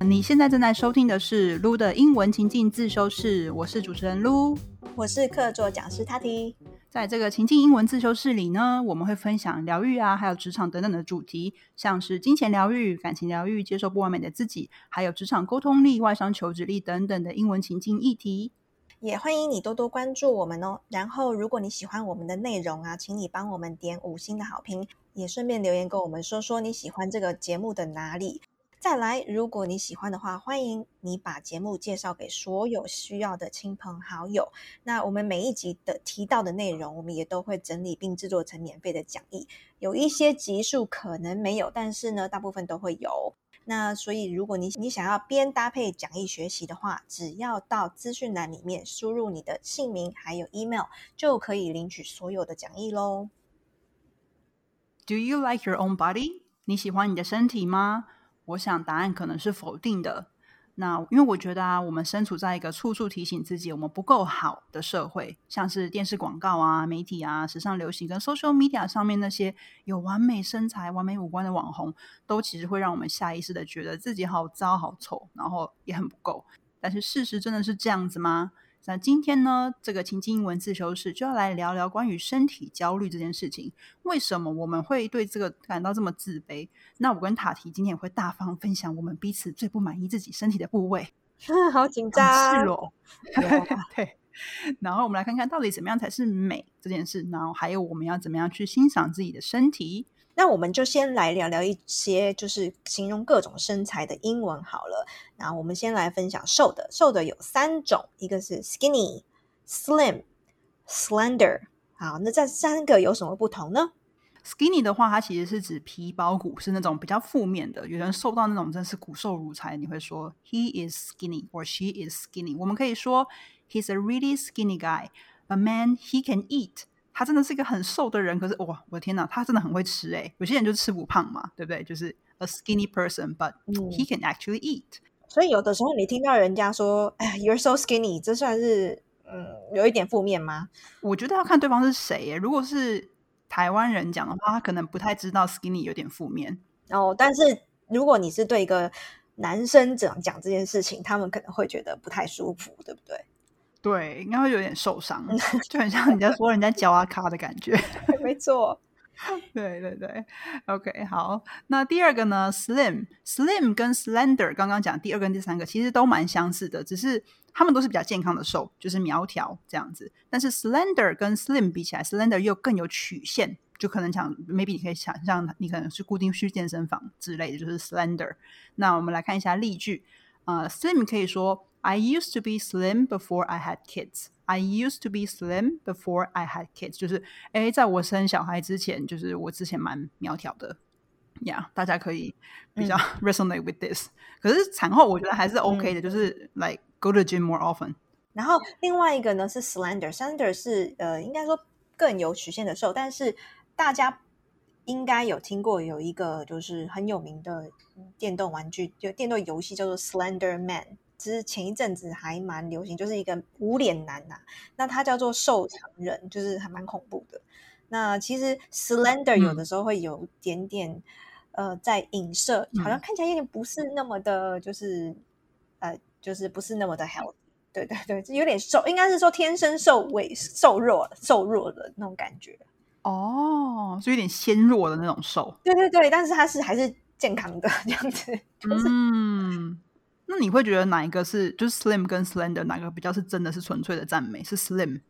你现在正在收听的是撸的英文情境自修室，我是主持人撸，我是客座讲师 Tati。在这个情境英文自修室里呢，我们会分享疗愈啊，还有职场等等的主题，像是金钱疗愈、感情疗愈、接受不完美的自己，还有职场沟通力、外商求职力等等的英文情境议题。也欢迎你多多关注我们哦。然后，如果你喜欢我们的内容啊，请你帮我们点五星的好评，也顺便留言跟我们说说你喜欢这个节目的哪里。再来，如果你喜欢的话，欢迎你把节目介绍给所有需要的亲朋好友。那我们每一集的提到的内容，我们也都会整理并制作成免费的讲义。有一些集数可能没有，但是呢，大部分都会有。那所以，如果你你想要边搭配讲义学习的话，只要到资讯栏里面输入你的姓名还有 email，就可以领取所有的讲义喽。Do you like your own body？你喜欢你的身体吗？我想答案可能是否定的。那因为我觉得啊，我们身处在一个处处提醒自己我们不够好的社会，像是电视广告啊、媒体啊、时尚流行跟 social media 上面那些有完美身材、完美五官的网红，都其实会让我们下意识的觉得自己好糟、好丑，然后也很不够。但是事实真的是这样子吗？那今天呢，这个情境英文自修室就要来聊聊关于身体焦虑这件事情。为什么我们会对这个感到这么自卑？那我跟塔提今天也会大方分享我们彼此最不满意自己身体的部位。好紧张，赤裸。对。然后我们来看看到底怎么样才是美这件事。然后还有我们要怎么样去欣赏自己的身体。那我们就先来聊聊一些，就是形容各种身材的英文好了。那我们先来分享瘦的，瘦的有三种，一个是 skinny、slim、slender。好，那这三个有什么不同呢？skinny 的话，它其实是指皮包骨，是那种比较负面的。有人瘦到那种真是骨瘦如柴，你会说 he is skinny or she is skinny。我们可以说 he's a really skinny guy，a man he can eat。他真的是一个很瘦的人，可是哇，我的天哪，他真的很会吃哎！有些人就吃不胖嘛，对不对？就是 a skinny person，but he can actually eat。所以有的时候你听到人家说“哎，you're so skinny”，这算是嗯有一点负面吗？我觉得要看对方是谁耶。如果是台湾人讲的话，他可能不太知道 skinny 有点负面哦。但是如果你是对一个男生讲讲这件事情，他们可能会觉得不太舒服，对不对？对，应该会有点受伤，就很像你在说人家脚啊卡的感觉。没错，对 对对。OK，好，那第二个呢？Slim，Slim 跟 Slender，刚刚讲第二跟第三个其实都蛮相似的，只是他们都是比较健康的瘦，就是苗条这样子。但是 Slender 跟 Slim 比起来，Slender 又更有曲线，就可能想，maybe 你可以想象，你可能是固定去健身房之类的，就是 Slender。那我们来看一下例句，呃，Slim 可以说。I used to be slim before I had kids. I used to be slim before I had kids. 就是，哎，在我生小孩之前，就是我之前蛮苗条的。Yeah，大家可以比较 resonate with this。可是产后我觉得还是 OK 的，就是 like go to gym more often。然后另外一个呢是 slender，slender 是呃应该说更有曲线的瘦，但是大家应该有听过有一个就是很有名的电动玩具，就电动游戏叫做 Slender Man。 其实前一阵子还蛮流行，就是一个无脸男呐，那他叫做瘦长人，就是还蛮恐怖的。那其实 slender 有的时候会有点点呃在影射，好像看起来有点不是那么的，就是呃就是不是那么的 healthy。对对对，就有点瘦，应该是说天生瘦尾瘦弱瘦弱的那种感觉。哦，就有点纤弱的那种瘦。对对对，但是他是还是健康的 这样子。嗯。那你会觉得哪一个是就是 slim 跟 slender 哪个比较是真的是纯粹的赞美？是 slim？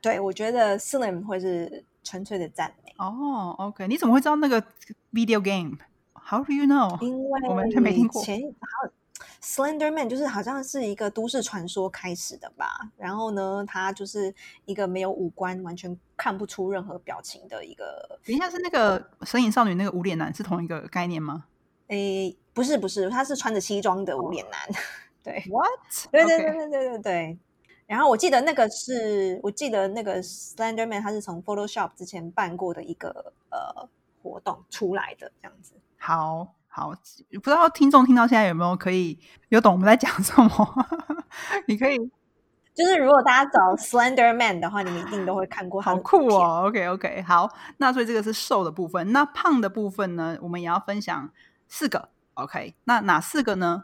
对，我觉得 slim 会是纯粹的赞美。哦，OK，你怎么会知道那个 video game？How do you know？因为我完全没听过。前还有 slender man，就是好像是一个都市传说开始的吧。然后呢，他就是一个没有五官、完全看不出任何表情的一个。等一下，是那个神隐少女那个无脸男是同一个概念吗？诶。不是不是，他是穿着西装的无脸男，对，What？对对对对对对对。然后我记得那个是，我记得那个 Slender Man，他是从 Photoshop 之前办过的一个呃活动出来的，这样子。好好，不知道听众听到现在有没有可以有懂我们在讲什么？你可以，就是如果大家找 Slender Man 的话，你们一定都会看过。好酷哦！OK OK，好，那所以这个是瘦的部分，那胖的部分呢，我们也要分享四个。OK，那哪四个呢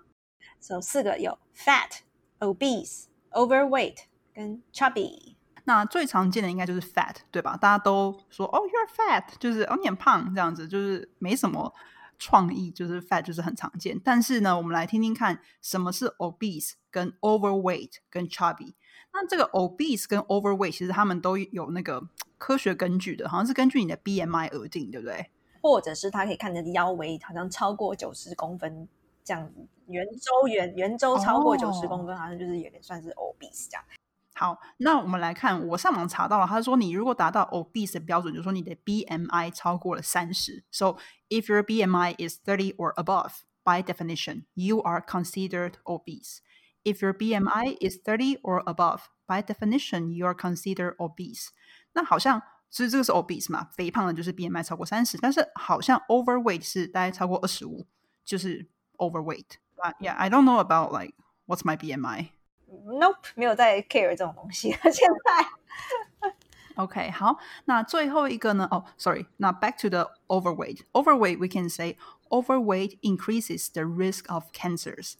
？So 四个有 fat、obese、overweight 跟 chubby。那最常见的应该就是 fat，对吧？大家都说哦，you're fat，就是哦你很胖这样子，就是没什么创意，就是 fat 就是很常见。但是呢，我们来听听看什么是 obese、跟 overweight、跟 chubby。那这个 obese 跟 overweight 其实他们都有那个科学根据的，好像是根据你的 BMI 而定，对不对？或者是他可以看你的腰围好像超过九十公分这样子，圆周圆圆周超过九十公分，好像就是有点算是 obese 这样。好，那我们来看，我上网查到了，他说你如果达到 obese 的标准，就是说你的 BMI 超过了三十。So if your BMI is thirty or above, by definition, you are considered obese. If your BMI is thirty or above, by definition, you are considered obese. 那好像其实这个是 obese 嘛，肥胖的就是 BMI 超过三十，但是好像 overweight 是大概超过二十五，就是 overweight. But yeah, I don't know about like what's my BMI. Nope，没有在 care 这种东西了。现在 OK，好，那最后一个呢？哦、oh,，sorry，那 back to the overweight. Overweight, we can say overweight increases the risk of cancers.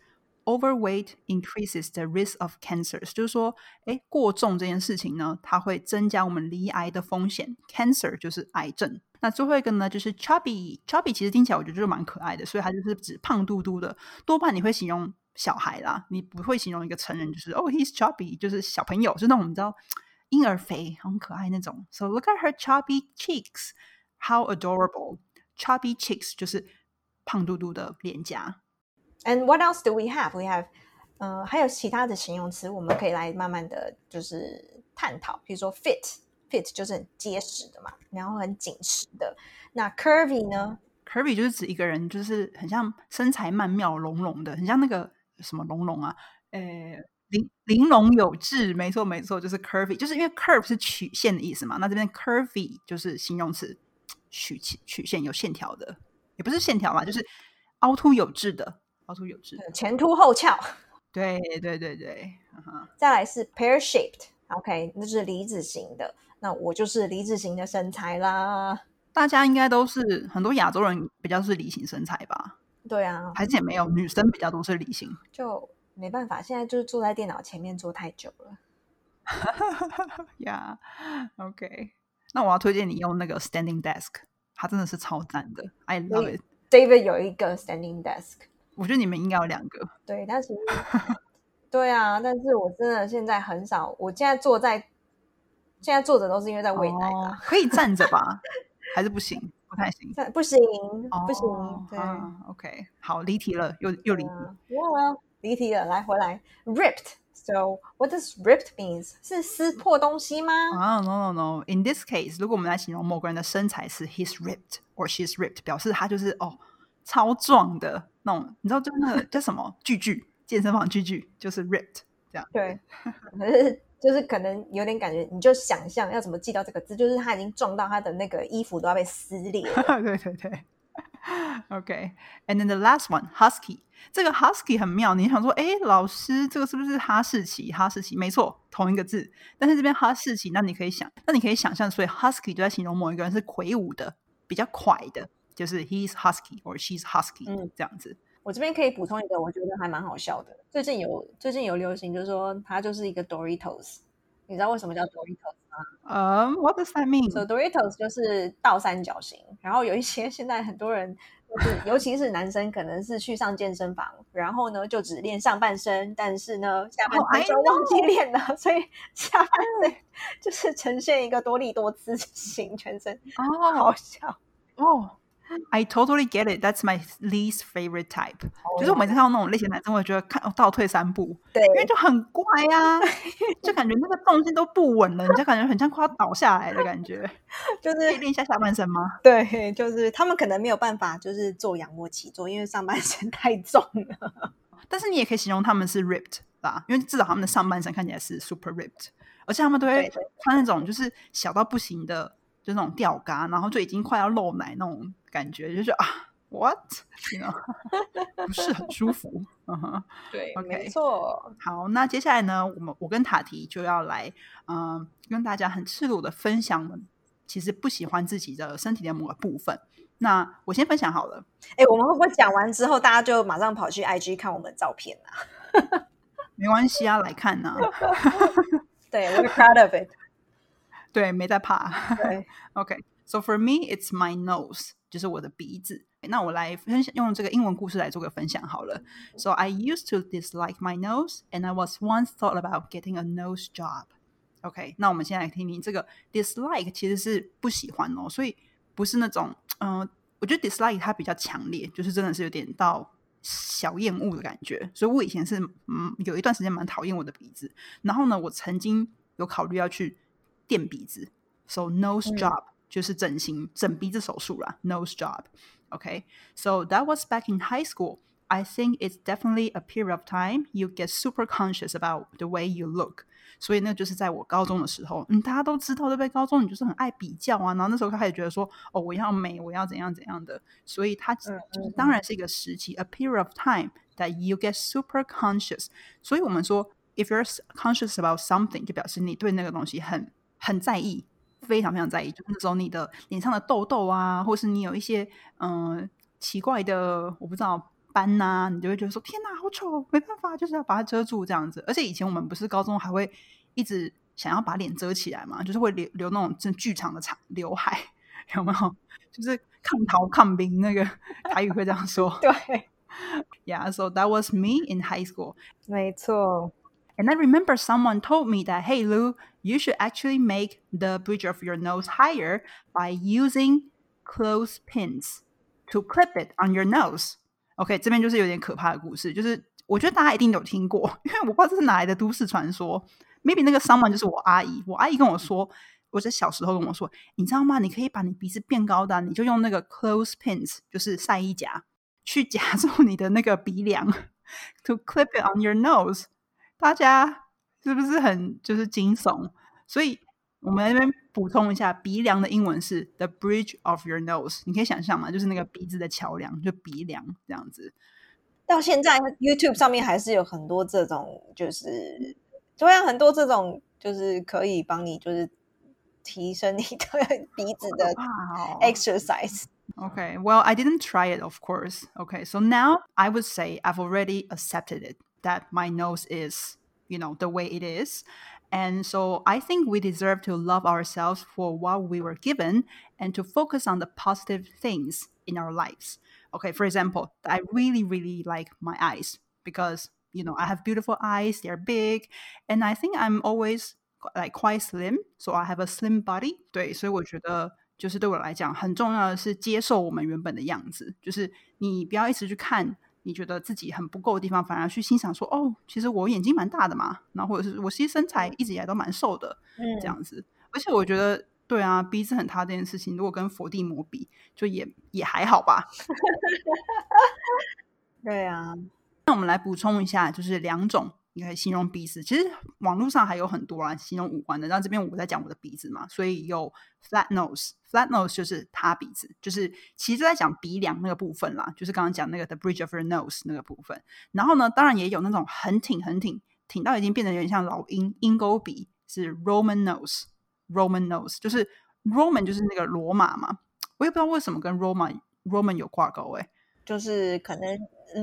Overweight increases the risk of cancers，就是说，哎，过重这件事情呢，它会增加我们罹癌的风险。Cancer 就是癌症。那最后一个呢，就是 chubby，chubby 其实听起来我觉得就是蛮可爱的，所以它就是指胖嘟嘟的。多半你会形容小孩啦，你不会形容一个成人，就是哦、oh,，he's chubby，就是小朋友，就那种你知道婴儿肥，很可爱那种。So look at her chubby cheeks, how adorable. Chubby cheeks 就是胖嘟嘟的脸颊。And what else do we have? We have 呃，还有其他的形容词，我们可以来慢慢的就是探讨。比如说 fit，fit 就是很结实的嘛，然后很紧实的。那 curvy 呢？Curvy 就是指一个人就是很像身材曼妙、隆隆的，很像那个什么隆隆啊，呃，玲玲珑有致，没错没错，就是 curvy，就是因为 curve 是曲线的意思嘛，那这边 curvy 就是形容词，曲曲线有线条的，也不是线条嘛，就是凹凸有致的，凹凸有致，前凸后翘。对对对对，嗯再来是 pear shaped，OK，、那是梨子型的。那我就是梨子型的身材啦。大家应该都是很多亚洲人比较是梨形身材吧，对啊，还是也没有女生比较多是梨形。就没办法，现在就是坐在电脑前面坐太久了。呀、yeah,，OK，那我要推荐你用那个 Standing Desk，它真的是超赞的，I love it。David 有一个 standing desk，我觉得你们应该有两个。对，但是对啊，但是我真的现在很少，我现在坐在现在坐着都是因为在喂奶哦，可以站着吧？还是不行？不太行。不行不行，哦对。啊 OK，好，离题了，又又离题。哇，离题了，来回来，ripped。So what does ripped means？是撕破东西吗？啊、n o no no。In this case，如果我们来形容某个人的身材是 he's ripped or she's ripped，表示他就是哦超壮的那种，你知道就那个叫什么巨巨，健身房巨巨就是 ripped 这样。对，可是就是可能有点感觉，你就想象要怎么记到这个字，就是他已经撞到他的那个衣服都要被撕裂。对对对。OK，and、then the last one husky，这个 husky 很妙。你想说，哎，老师，这个是不是哈士奇？哈士奇，没错，同一个字。但是这边哈士奇，那你可以想，那你可以想象，所以 husky 就在形容某一个人是魁梧的，比较快的，就是 he's husky or she's husky，嗯这样子。我这边可以补充一个，我觉得还蛮好笑的。最近有最近有流行，就是说它就是一个 Doritos。你知道为什么叫 Doritos 吗嗯、w h a t does that mean？？So Doritos 就是倒三角形，然后有一些 现在很多人就是，尤其是男生，可能是去上健身房，然后呢就只练上半身，但是呢下半 Oh, 身就忘记练了，所以下半身就是呈现一个多利多姿型，全身哦好笑。哦，I totally get it. That's my least favorite type. 就是我每次看到那种类型男生，我觉得看哦倒退三步，对因为就很怪啊、就感觉那个重心都不稳了，你就感觉很像快要倒下来的感觉。就是练一下下半身吗？对，就是他们可能没有办法，就是做仰卧起坐，因为上半身太重了。但是你也可以形容他们是 ripped 啦，因为至少他们的上半身看起来是 super ripped，而且他们都会穿那种就是小到不行的，就那种吊嘎，然后就已经快要露奶那种感觉，就是啊，what，you know，不是很舒服。嗯哼。对没错。好，那接下来呢，我们我跟塔提就要来，嗯、跟大家很赤裸的分享我们其实不喜欢自己的身体的某个部分。那我先分享好了。哎，我们会不会讲完之后，大家就马上跑去 IG 看我们的照片啊？没关系啊，来看呢。对，we're proud of it。对，没在怕。对，OK，so for me it's my nose，就是我的鼻子。那我来分享用这个英文故事来做个分享好了。So I used to dislike my nose, and I was once thought about getting a nose job. OK，那我们先来听听这个 dislike 其实是不喜欢哦，所以不是那种嗯、呃，我觉得 dislike 它比较强烈，就是真的是有点到小厌恶的感觉。所以我以前是嗯有一段时间蛮讨厌我的鼻子，然后呢，我曾经有考虑要去垫鼻子，so nose job、嗯、就是整形整鼻子手术啦，nose job。Okay, so that was back in high school. I think it's definitely a period of time you get super conscious about the way you look. 所以那就是在我高中的时候，嗯，大家都知道，对不对？高中你就是很爱比较啊，然后那时候开始觉得说，哦，我要美，我要怎样怎样的。所以它就是当然是一个时期，a period of time that you get super conscious。所以我们说，if you're conscious about something，就表示你对那个东西很 很在意。非常非常在意，就是那时候你的脸上的痘痘啊，或是你有一些嗯、呃、奇怪的我不知道斑呐、啊，你就会觉得说天哪，好丑，没办法，就是要把它遮住这样子。而且以前我们不是高中还会一直想要把脸遮起来嘛，就是会留留那种真巨长的长刘海，有没有？就是抗逃抗兵那个台语会这样说。对，Yeah, so that was me in high school. 没错。And I remember someone told me that, hey, Lou, you should actually make the bridge of your nose higher by using clothespins to clip it on your nose. OK，这边就是有点可怕的故事，就是我觉得大家一定有听过，因为我不知道这是哪来的都市传说。Maybe 那个 someone 就是我阿姨，我阿姨跟我说，我在小时候跟我说，你知道吗？你可以把你鼻子变高的，你就用那个 clothespins，就是晒衣夹，去夹住你的那个鼻梁，to clip it on your nose。 大家是不是很就是惊悚？所以我们那边补充一下，鼻梁的英文是 the bridge of your nose。你可以想象嘛，就是那个鼻子的桥梁，就鼻梁这样子。到现在 YouTube 上面还是有很多这种，就是对啊，很多这种就是可以帮你就是提升你的鼻子的 exercise。 Okay, well, I didn't try it, of course. Okay, so now I would say I've already accepted it. that my nose is, you know, the way it is. And so I think we deserve to love ourselves for what we were given and to focus on the positive things in our lives. Okay, for example, I really, really like my eyes because, you know, I have beautiful eyes, they're big, and I think I'm always like quite slim, so I have a slim body. 对，所以我觉得就是对我来讲很重要的是接受我们原本的样子，就是你不要一直去看 你觉得自己很不够的地方，反而去欣赏说，哦，其实我眼睛蛮大的嘛，然后或者是我其实身材一直以来都蛮瘦的，嗯，这样子。而且我觉得，对啊，鼻子很塌这件事情，如果跟佛地魔比，就也也还好吧。对啊，那我们来补充一下，就是两种你可以形容鼻子。其实网络上还有很多啊，形容五官的。那这边我在讲我的鼻子嘛，所以有 flat nose，flat nose 就是塌鼻子，就是其实在讲鼻梁那个部分啦，就是刚刚讲那个 the bridge of your nose 那个部分。然后呢，当然也有那种很挺很挺，挺到已经变得有点像老鹰鹰钩鼻，是 Roman nose，Roman nose 就是 Roman 就是那个罗马嘛，我也不知道为什么跟 Roman Roman 有挂钩哎、就是可能。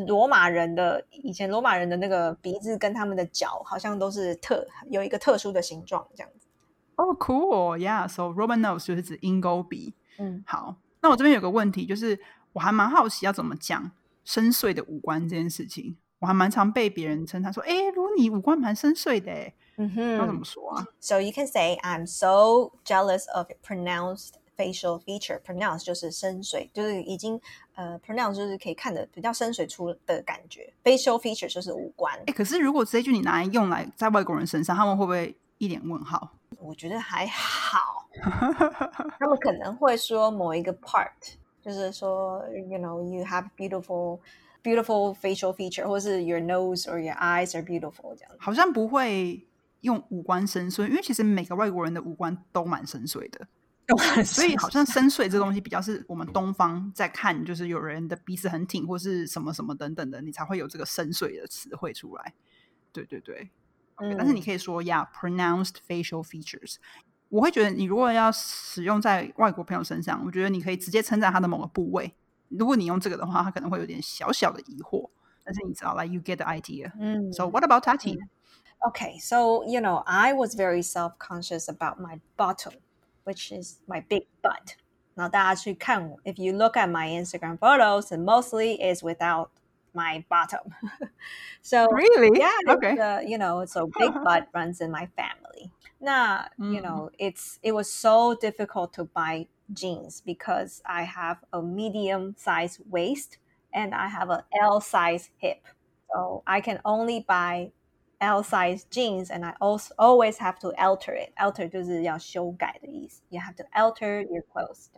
罗马人的以前罗马人的那个鼻子跟他们的脚好像都是特有一个特殊的形状，这样子。哦、oh,，cool，yeah，so Roman nose 就是指鹰钩鼻。嗯，好，那我这边有个问题，就是我还蛮好奇要怎么讲深邃的五官这件事情。我还蛮常被别人称他说：“哎，如你五官蛮深邃的。”哎，嗯哼，要怎么说啊？So you can say I'm so jealous of pronounced facial feature. Pronounced 就是深邃，就是已经呃 pronounce 就是可以看的比较深邃出的感觉。Facial feature 就是五官。哎，可是如果这句你拿来用来在外国人身上，他们会不会一脸问号？我觉得还好，他们可能会说某一个 part，就是说，you know, you have beautiful, beautiful facial feature，或是 your nose or your eyes are beautiful 这样。好像不会用五官深邃，因为其实每个外国人的五官都蛮深邃的。所以好像深邃这东西比较是我们东方在看，就是有人的鼻子很挺或是什么什么等等的，你才会有这个深邃的词汇出来。对对对，嗯、但是你可以说呀、yeah,，pronounced facial features。我会觉得，你如果要使用在外国朋友身上，我觉得你可以直接称赞他的某个部位。如果你用这个的话，他可能会有点小小的疑惑。但是你知道，like you get the idea. Mm. So what about Tati? Okay, so you know, I was very self-conscious about my bottom, which is my big butt. Now, if you look at my Instagram photos, and mostly is without my bottom. so really, yeah, okay, uh, you know, so big butt runs in my family. Now, mm. you know, it's it was so difficult to buy jeans because I have a medium size waist and I have an L size hip. So I can only buy L size jeans, and I also always have to alter it. Alter 就是要修改的意思。You have to alter your clothes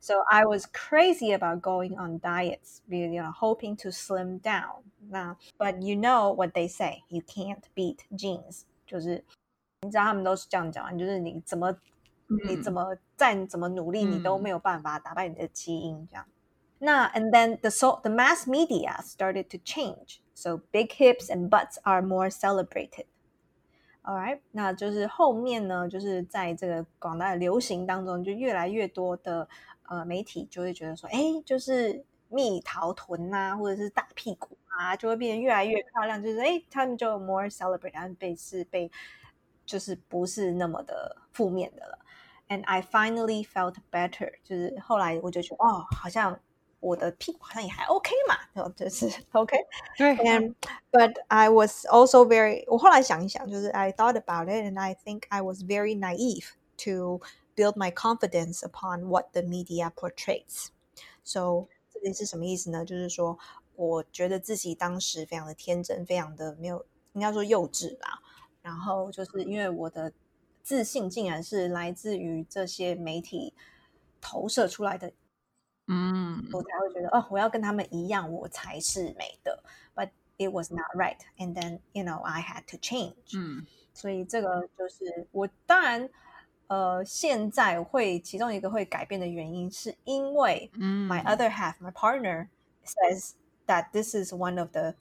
So I was crazy about going on diets, you know, hoping to slim down. Now, but you know what they say, you can't beat jeans. 就是你知道他们都是这样讲，就是你怎么、嗯、你怎么再怎么努力，你都没有办法打败你的基因这样。那 and then the so the mass media started to change. So big hips and butts are more celebrated. All right，那就是后面呢，就是在这个广大的流行当中，就越来越多的呃媒体就会觉得说，哎，就是蜜桃臀呐，或者是大屁股啊，就会变得越来越漂亮。就是哎，他们就 more celebrate，被是被就是不是那么的负面的了。And I finally felt better，就是后来我就觉得哦，好像。我的屁股好像也还 OK 嘛，然后就是 OK。对，and but I was also very，我后来想一想，就是 I thought about it and I think I was very naive to build my confidence upon what the media portrays. So 这里是什么意思呢？就是说，我觉得自己当时非常的天真，非常的没有，应该说幼稚吧。然后就是因为我的自信竟然是来自于这些媒体投射出来的嗯，我才会觉得哦，我要跟他们一样，我才是美的。But it was not right, and then you know I had to change。嗯，所以这个就是我当然呃现在会其中一个会改变的原因，是因为嗯，my other half, my partner says that this is one of the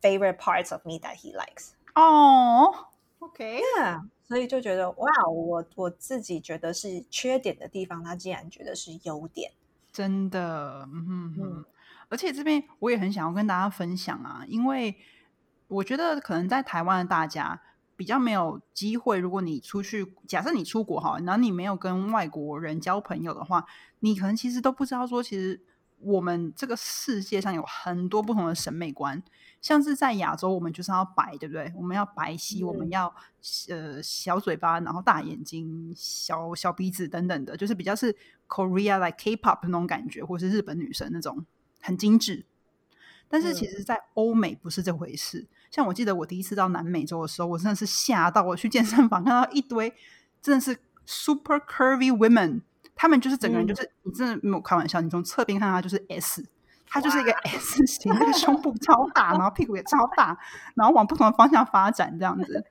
favorite parts of me that he likes。哦，OK，所以就觉得哇，我我自己觉得是缺点的地方，他竟然觉得是优点。 真的，嗯嗯，而且这边我也很想要跟大家分享啊，因为我觉得可能在台湾的大家比较没有机会。如果你出去，假设你出国哈，然后你没有跟外国人交朋友的话，你可能其实都不知道说，其实我们这个世界上有很多不同的审美观。像是在亚洲，我们就是要白，对不对？我们要白皙，我们要呃小嘴巴，然后大眼睛、小小鼻子等等的，就是比较是 Korea like K-pop 那种感觉，或是日本女生那种很精致。但是其实，在欧美不是这回事。像我记得我第一次到南美洲的时候，我真的是吓到，我去健身房看到一堆真的是 super curvy women，他们就是整个人就是你真的没有开玩笑，你从侧边看他就是 S。他就是一个 S 型，那个胸部超大，然后屁股也超大，然后往不同的方向发展这样子。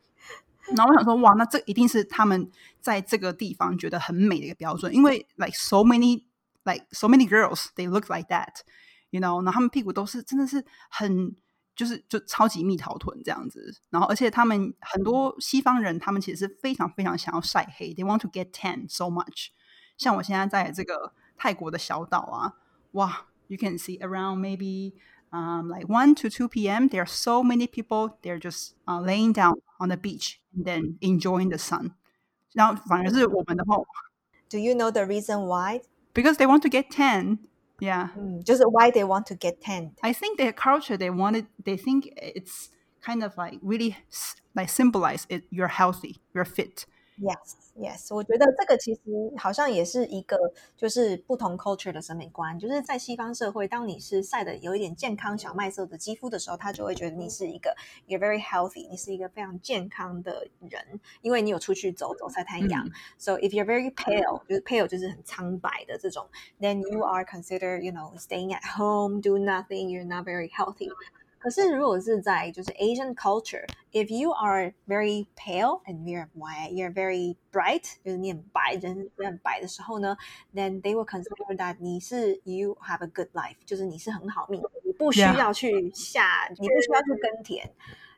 然后我想说，哇，那这一定是他们在这个地方觉得很美的一个标准，因为 like so many like so many girls they look like that，you know，然后他们屁股都是真的是很就是就超级蜜桃臀这样子。然后而且他们很多西方人，他们其实是非常非常想要晒黑，they want to get tan so much。像我现在在这个泰国的小岛啊，哇。you can see around maybe um, like 1 to 2 p.m. There are so many people, they're just uh, laying down on the beach and then enjoying the sun. Do you know the reason why? Because they want to get tan. Yeah. Mm, just why they want to get tan. I think their culture, they wanted, they think it's kind of like really like symbolize it. You're healthy, you're fit. Yes, yes，我觉得这个其实好像也是一个就是不同 culture 的审美观。就是在西方社会，当你是晒的有一点健康小麦色的肌肤的时候，他就会觉得你是一个 you're very healthy，你是一个非常健康的人，因为你有出去走走晒太阳。So if you're very pale，就是 pale 就是很苍白的这种，then you are considered you know staying at home, do nothing, you're not very healthy. 可是如果是在就是 Asian culture，if you are very pale and you're white, you're very bright，就是你很白，人很白的时候呢，then they will consider that 你是 you have a good life，就是你是很好命，你不需要去下，你不需要去耕田。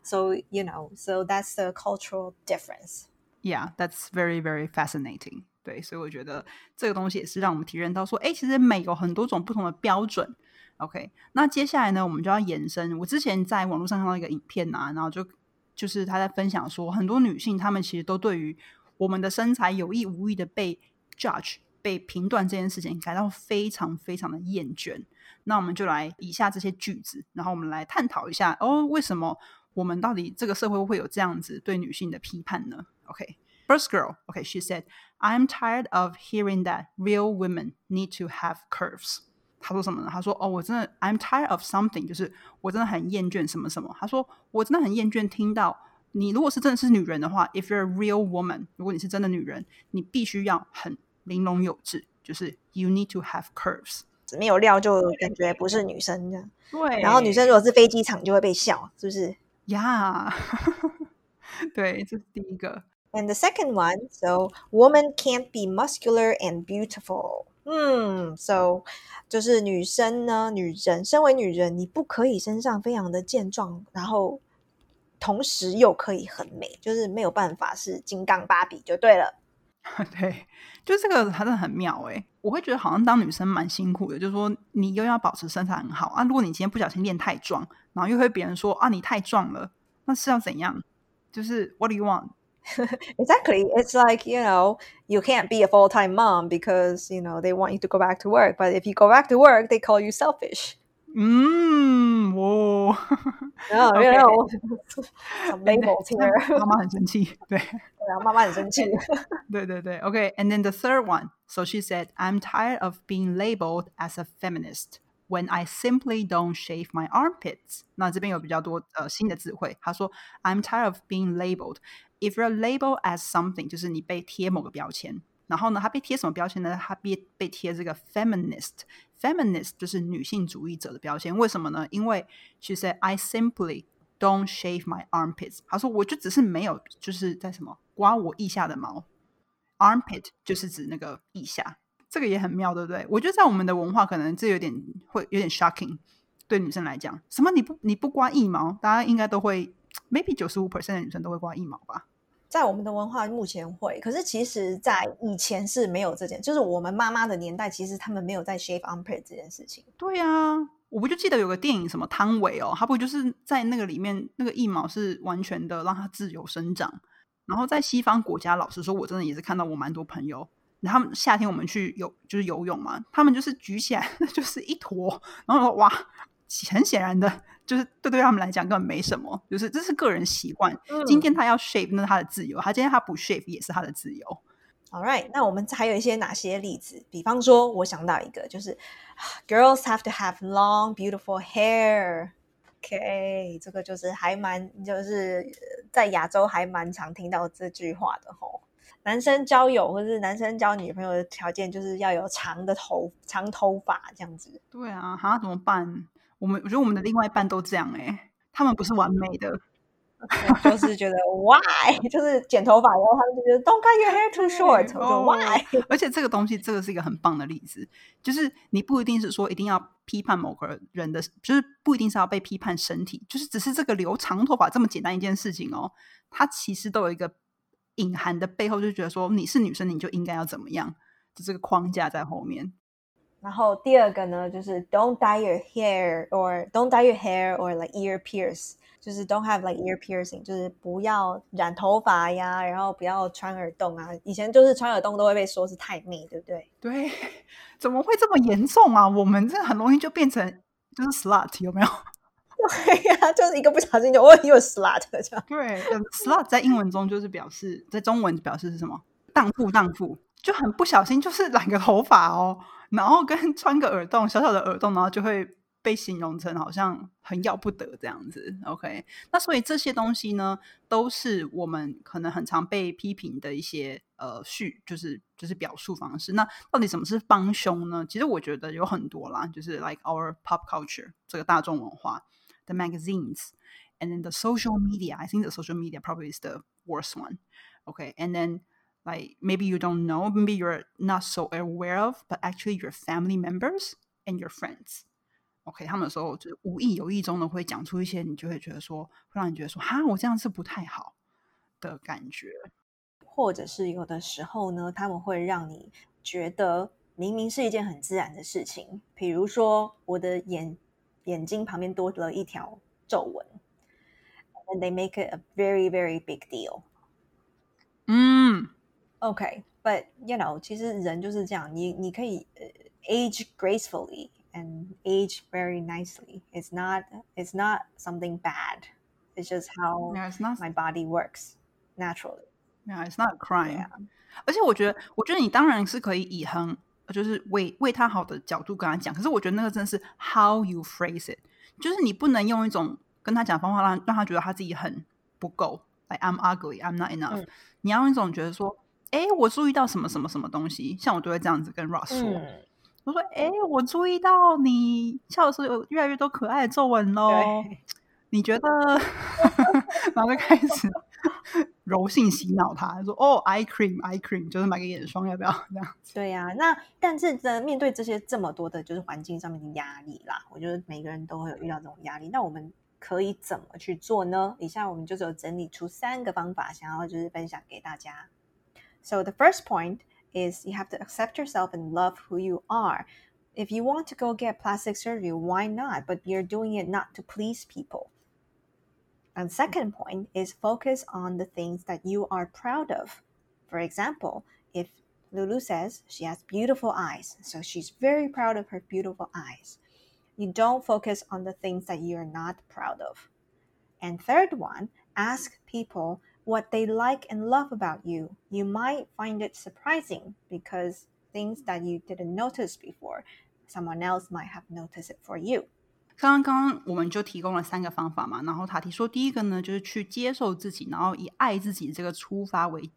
So you know, so that's the cultural difference. Yeah, that's very very fascinating. 对，所以我觉得这个东西也是让我们体验到说，哎，其实美有很多种不同的标准。 OK，那接下来呢，我们就要延伸。我之前在网络上看到一个影片啊，然后就就是他在分享说，很多女性她们其实都对于我们的身材有意无意的被 judge、被评断这件事情感到非常非常的厌倦。那我们就来以下这些句子，然后我们来探讨一下哦，为什么我们到底这个社会会有这样子对女性的批判呢？OK。First girl，OK，she said, I'm tired of hearing that real women need to have curves. 她说什么呢？她说：“哦，我真的，I'm tired of something，就是我真的很厌倦什么什么。”她说：“我真的很厌倦听到你如果是真的是女人的话，if you're a real woman，如果你是真的女人，你必须要很玲珑有致，就是 you need to have curves。没有料就感觉不是女生这样。对，然后女生如果是飞机场就会被笑，是不是？呀，对，这是第一个。” And the second one, so woman can't be muscular and beautiful. 嗯，so 就是女生呢，女人身为女人，你不可以身上非常的健壮，然后同时又可以很美，就是没有办法是金刚芭比就对了。对，就这个还是很妙哎，我会觉得好像当女生蛮辛苦的，就是说你又要保持身材很好啊，如果你今天不小心练太壮，然后又会别人说啊你太壮了，那是要怎样？就是 What do you want？want？exactly. It's like, you know, you can't be a full time mom because, you know, they want you to go back to work. But if you go back to work, they call you selfish. Mm, whoa. Oh, okay. you know, some labels here. 妈妈很生气，对。对啊，妈妈很生气。对对对，Okay. And then the third one. So she said, "I'm tired of being labeled as a feminist." When I simply don't shave my armpits，那这边有比较多呃新的词汇。他说，I'm tired of being labeled. If you're labeled as something，就是你被贴某个标签。然后呢，他被贴什么标签呢？他被被贴这个 feminist。feminist 就是女性主义者的标签。为什么呢？因为 she said I simply don't shave my armpits。他说我就只是没有就是在什么刮我腋下的毛。armpit 就是指那个腋下。 这个也很妙，对不对？我觉得在我们的文化，可能这有点会有点 shocking，对女生来讲，什么你不你不刮腋毛，大家应该都会，maybe 九十五 percent 的女生都会刮腋毛吧。在我们的文化目前会，可是其实在以前是没有这件，就是我们妈妈的年代，其实他们没有在 shave armpit 这件事情。对啊，我不就记得有个电影什么汤唯哦，他不就是在那个里面，那个腋毛是完全的让它自由生长。然后在西方国家，老实说，我真的也是看到我蛮多朋友。他们夏天我们去游就是游泳嘛，他们就是举起来 就是一坨，然后哇，很显然的就是对对他们来讲根本没什么，就是这是个人习惯。今天他要 shave 那是他的自由，他今天他不 shave 也是他的自由。All right，那我们还有一些哪些例子？比方说，我想到一个，就是 girls have to have long beautiful hair。OK，这个就是还蛮就是在亚洲还蛮常听到这句话的吼。男生交友或者是男生交女朋友的条件，就是要有长的头、长头发这样子。对啊，哈，怎么办？我们我觉得我们的另外一半都这样哎，他们不是完美的，就是觉得 why，就是剪头发然后，他们就觉得 don't cut your hair too short，我 why？而且这个东西，这个是一个很棒的例子，就是你不一定是说一定要批判某个人的，就是不一定是要被批判身体，就是只是这个留长头发这么简单一件事情哦，它其实都有一个。隐含的背后就觉得说你是女生你就应该要怎么样，就这个框架在后面。然后第二个呢，就是 don't dye your hair or don't dye your hair or like ear pierce，就是 don't have like ear piercing，就是不要染头发呀，然后不要穿耳洞啊。以前就是穿耳洞都会被说是太妹，对不对？对，怎么会这么严重啊？我们这很容易就变成就是 slut，有没有？对呀，就是一个不小心就我以为 slut 这样。对，slut 在英文中就是表示，在中文表示是什么？荡妇，荡妇，就很不小心就是染个头发哦，然后跟穿个耳洞，小小的耳洞，然后就会被形容成好像很要不得这样子。OK，那所以这些东西呢，都是我们可能很常被批评的一些呃序，就是就是表述方式。那到底什么是帮凶呢？其实我觉得有很多啦，就是 like our pop culture 这个大众文化。the magazines, and then the social media. I think the social media probably is the worst one. Okay, and then like maybe you don't know, maybe you're not so aware of, but actually your family members and your friends. OK，他们有时候就无意有意中的会讲出一些，你就会觉得说，会让你觉得说，哈，我这样是不太好的感觉。 或者是有的时候呢，他们会让你觉得明明是一件很自然的事情，比如说我的眼 眼睛旁边多了一条皱纹，and they make it a very very big deal。嗯，OK，but you know，其实人就是这样，你你可以 age gracefully and age very nicely. It's not it's not something bad. It's just how Yeah, it's not- my body works naturally. Yeah, it's not a crime. Yeah. 而且我觉得，我觉得你当然是可以以很 就是为为他好的角度跟他讲，可是我觉得那个真的是 how you phrase it，就是你不能用一种跟他讲方法让让他觉得他自己很不够，like I'm ugly, I'm not enough、嗯。你要用一种觉得说，哎，我注意到什么什么什么东西，像我都会这样子跟 Ross 说，嗯，我说，哎，我注意到你笑的时候有越来越多可爱的皱纹喽。对，你觉得？然后就开始柔性洗脑他，说：“哦，eye cream，eye cream，就是买个眼霜，要不要？”这样子。对呀、那但是呢，面对这些这么多的，就是环境上面的压力啦，我觉得每个人都会有遇到这种压力。那我们可以怎么去做呢？以下我们就是有整理出三个方法，想要就是分享给大家。So the first point is you have to accept yourself and love who you are. If you want to go get plastic surgery, why not? But you're doing it not to please people. And second point is focus on the things that you are proud of. For example, if Lulu says she has beautiful eyes, so she's very proud of her beautiful eyes. You don't focus on the things that you're not proud of. And third one, ask people what they like and love about you. You might find it surprising because things that you didn't notice before, someone else might have noticed it for you. 刚刚我们就提供了三个方法嘛，然后塔提说，第一个呢就是去接受自己，然后以爱自己这个出发为，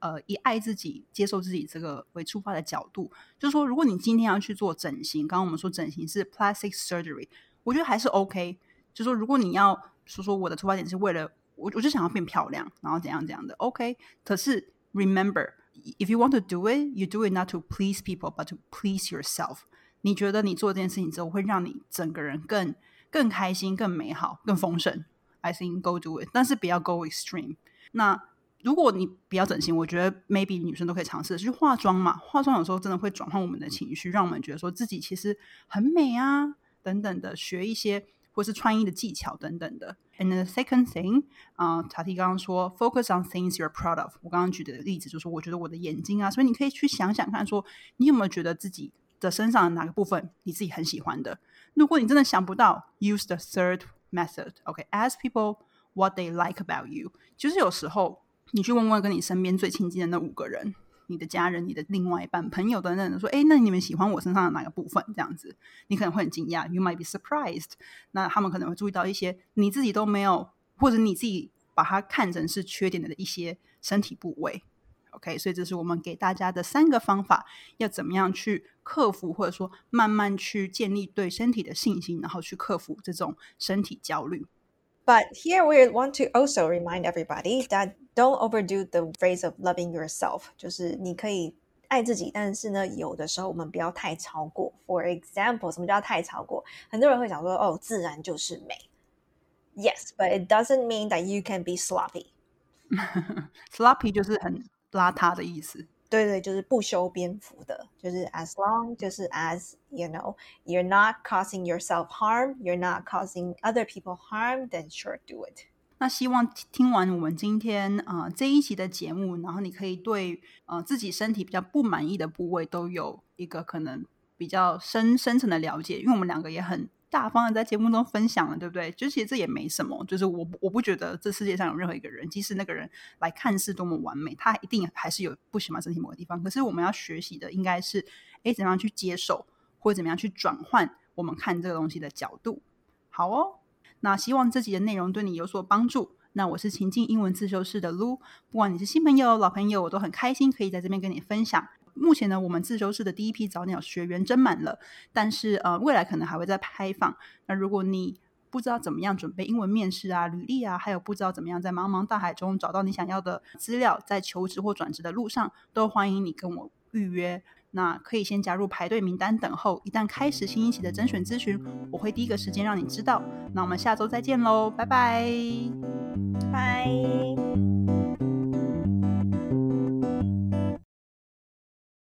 呃，以爱自己、接受自己这个为出发的角度，就是说，如果你今天要去做整形，刚刚我们说整形是 plastic surgery，我觉得还是 OK。就说如果你要说说我的出发点是为了我，我就想要变漂亮，然后怎样怎样的 OK。可是 remember。If you want to do it, you do it not to please people, but to please yourself. 你觉得你做这件事情之后，会让你整个人更更开心、更美好、更丰盛？I think go do it，但是不要 go extreme。那如果你不要整形，我觉得 maybe 女生都可以尝试去化妆嘛。化妆有时候真的会转换我们的情绪，让我们觉得说自己其实很美啊，等等的，学一些或是穿衣的技巧等等的。And the second thing，啊、呃，查提刚刚说 focus on things you're proud of。我刚刚举的例子就是，我觉得我的眼睛啊，所以你可以去想想看，说你有没有觉得自己的身上的哪个部分你自己很喜欢的？如果你真的想不到，use the third method。OK，ask、okay, people what they like about you。就是有时候你去问问跟你身边最亲近的那五个人，你的家人、你的另外一半、朋友等等，说：“哎，那你们喜欢我身上的哪个部分？”这样子，你可能会很惊讶，you might be surprised。那他们可能会注意到一些你自己都没有，或者你自己把它看成是缺点的一些身体部位。OK，所以这是我们给大家的三个方法，要怎么样去克服，或者说慢慢去建立对身体的信心，然后去克服这种身体焦虑。 But here we want to also remind everybody that don't overdo the phrase of loving yourself，就是你可以爱自己，但是呢，有的时候我们不要太超过。For example，什么叫太超过？很多人会想说，哦，自然就是美。Yes, but it doesn't mean that you can be sloppy. Sloppy 就是很 邋遢的意思。对对，就是不修边幅的，就是 as long 就是 as you know you're not causing yourself harm, you're not causing other people harm, then sure do it. 那希望听完我们今天啊、呃、这一集的节目，然后你可以对呃自己身体比较不满意的部位都有一个可能比较深深层的了解，因为我们两个也很大方的在节目中分享了，对不对？就其实这也没什么，就是我我不觉得这世界上有任何一个人，即使那个人来看似多么完美，他一定还是有不喜欢身体某个地方。可是我们要学习的应该是，哎，怎么样去接受，或者怎么样去转换我们看这个东西的角度。好哦，那希望这集的内容对你有所帮助。那我是情境英文自修室的 Lu，不管你是新朋友、老朋友，我都很开心可以在这边跟你分享。目前呢，我们自修室的第一批早鸟学员真满了，但是呃，未来可能还会再开放。那如果你不知道怎么样准备英文面试啊、履历啊，还有不知道怎么样在茫茫大海中找到你想要的资料，在求职或转职的路上，都欢迎你跟我预约。那可以先加入排队名单等候，一旦开始新一期的甄选咨询，我会第一个时间让你知道。那我们下周再见喽，拜拜，拜。